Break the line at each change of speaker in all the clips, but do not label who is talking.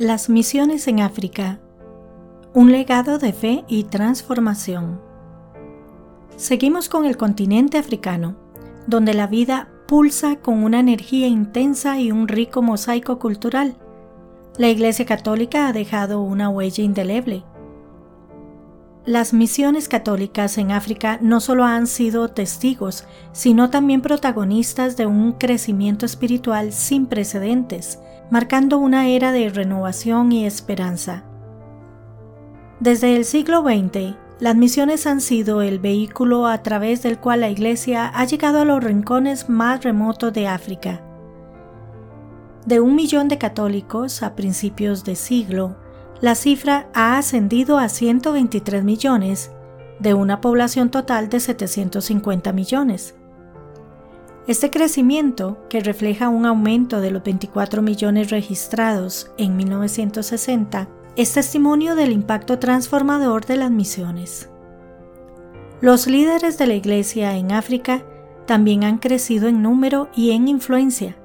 Las misiones en África. Un legado de fe y transformación. Seguimos con el continente africano, donde la vida pulsa con una energía intensa y un rico mosaico cultural. La Iglesia Católica ha dejado una huella indeleble. Las misiones católicas en África no solo han sido testigos, sino también protagonistas de un crecimiento espiritual sin precedentes, marcando una era de renovación y esperanza. Desde el siglo XX, las misiones han sido el vehículo a través del cual la Iglesia ha llegado a los rincones más remotos de África. De un millón de católicos a principios de siglo, la cifra ha ascendido a 123 millones, de una población total de 750 millones. Este crecimiento, que refleja un aumento de los 24 millones registrados en 1960, es testimonio del impacto transformador de las misiones. Los líderes de la Iglesia en África también han crecido en número y en influencia.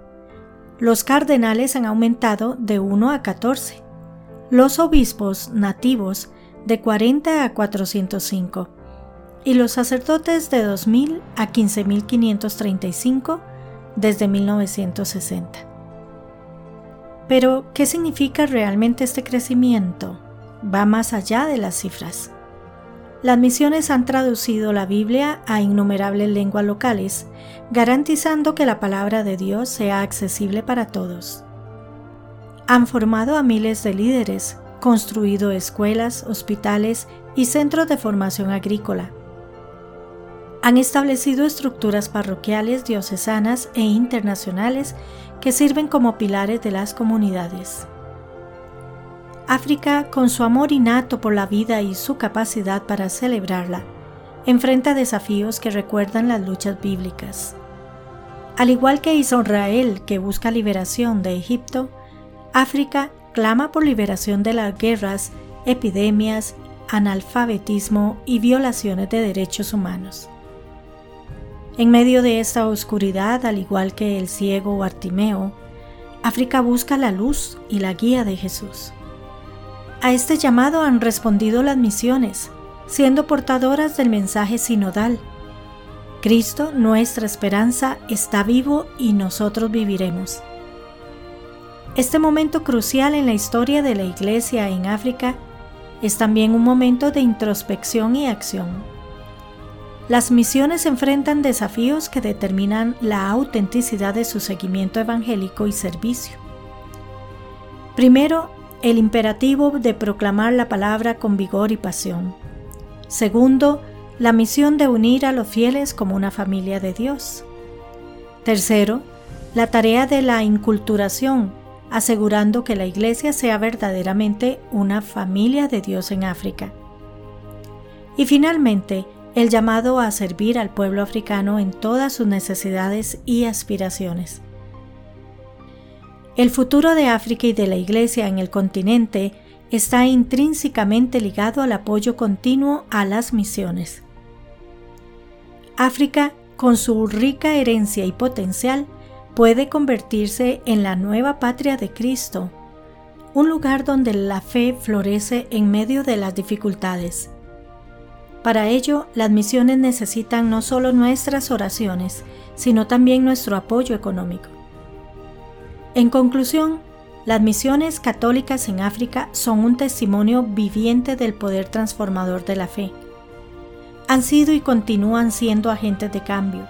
Los cardenales han aumentado de 1 a 14, los obispos nativos de 40 a 405 y los sacerdotes de 2.000 a 15.535 desde 1960. Pero, ¿qué significa realmente este crecimiento? Va más allá de las cifras. Las misiones han traducido la Biblia a innumerables lenguas locales, garantizando que la palabra de Dios sea accesible para todos. Han formado a miles de líderes, construido escuelas, hospitales y centros de formación agrícola, han establecido estructuras parroquiales, diocesanas e internacionales que sirven como pilares de las comunidades. África, con su amor innato por la vida y su capacidad para celebrarla, enfrenta desafíos que recuerdan las luchas bíblicas. Al igual que Israel, que busca liberación de Egipto, África clama por liberación de las guerras, epidemias, analfabetismo y violaciones de derechos humanos. En medio de esta oscuridad, al igual que el ciego Bartimeo, África busca la luz y la guía de Jesús. A este llamado han respondido las misiones, siendo portadoras del mensaje sinodal. Cristo, nuestra esperanza, está vivo y nosotros viviremos. Este momento crucial en la historia de la Iglesia en África es también un momento de introspección y acción. Las misiones enfrentan desafíos que determinan la autenticidad de su seguimiento evangélico y servicio. Primero, el imperativo de proclamar la palabra con vigor y pasión. Segundo, la misión de unir a los fieles como una familia de Dios. Tercero, la tarea de la inculturación, asegurando que la Iglesia sea verdaderamente una familia de Dios en África. Y finalmente, el llamado a servir al pueblo africano en todas sus necesidades y aspiraciones. El futuro de África y de la Iglesia en el continente está intrínsecamente ligado al apoyo continuo a las misiones. África, con su rica herencia y potencial, puede convertirse en la nueva patria de Cristo, un lugar donde la fe florece en medio de las dificultades para ello, las misiones necesitan no solo nuestras oraciones, sino también nuestro apoyo económico. En conclusión, las misiones católicas en África son un testimonio viviente del poder transformador de la fe. Han sido y continúan siendo agentes de cambio,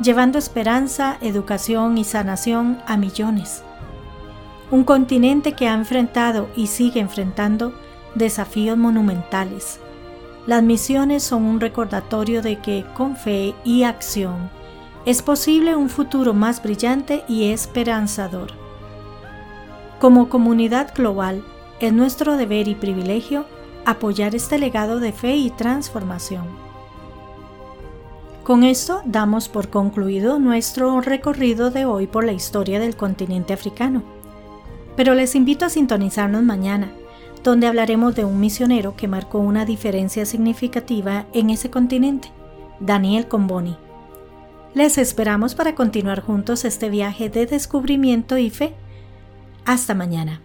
llevando esperanza, educación y sanación a millones. Un continente que ha enfrentado y sigue enfrentando desafíos monumentales, las misiones son un recordatorio de que con fe y acción es posible un futuro más brillante y esperanzador. Como comunidad global, es nuestro deber y privilegio apoyar este legado de fe y transformación. Con esto damos por concluido nuestro recorrido de hoy por la historia del continente africano. Pero les invito a sintonizarnos mañana donde hablaremos de un misionero que marcó una diferencia significativa en ese continente, Daniel Comboni. Les esperamos para continuar juntos este viaje de descubrimiento y fe. Hasta mañana.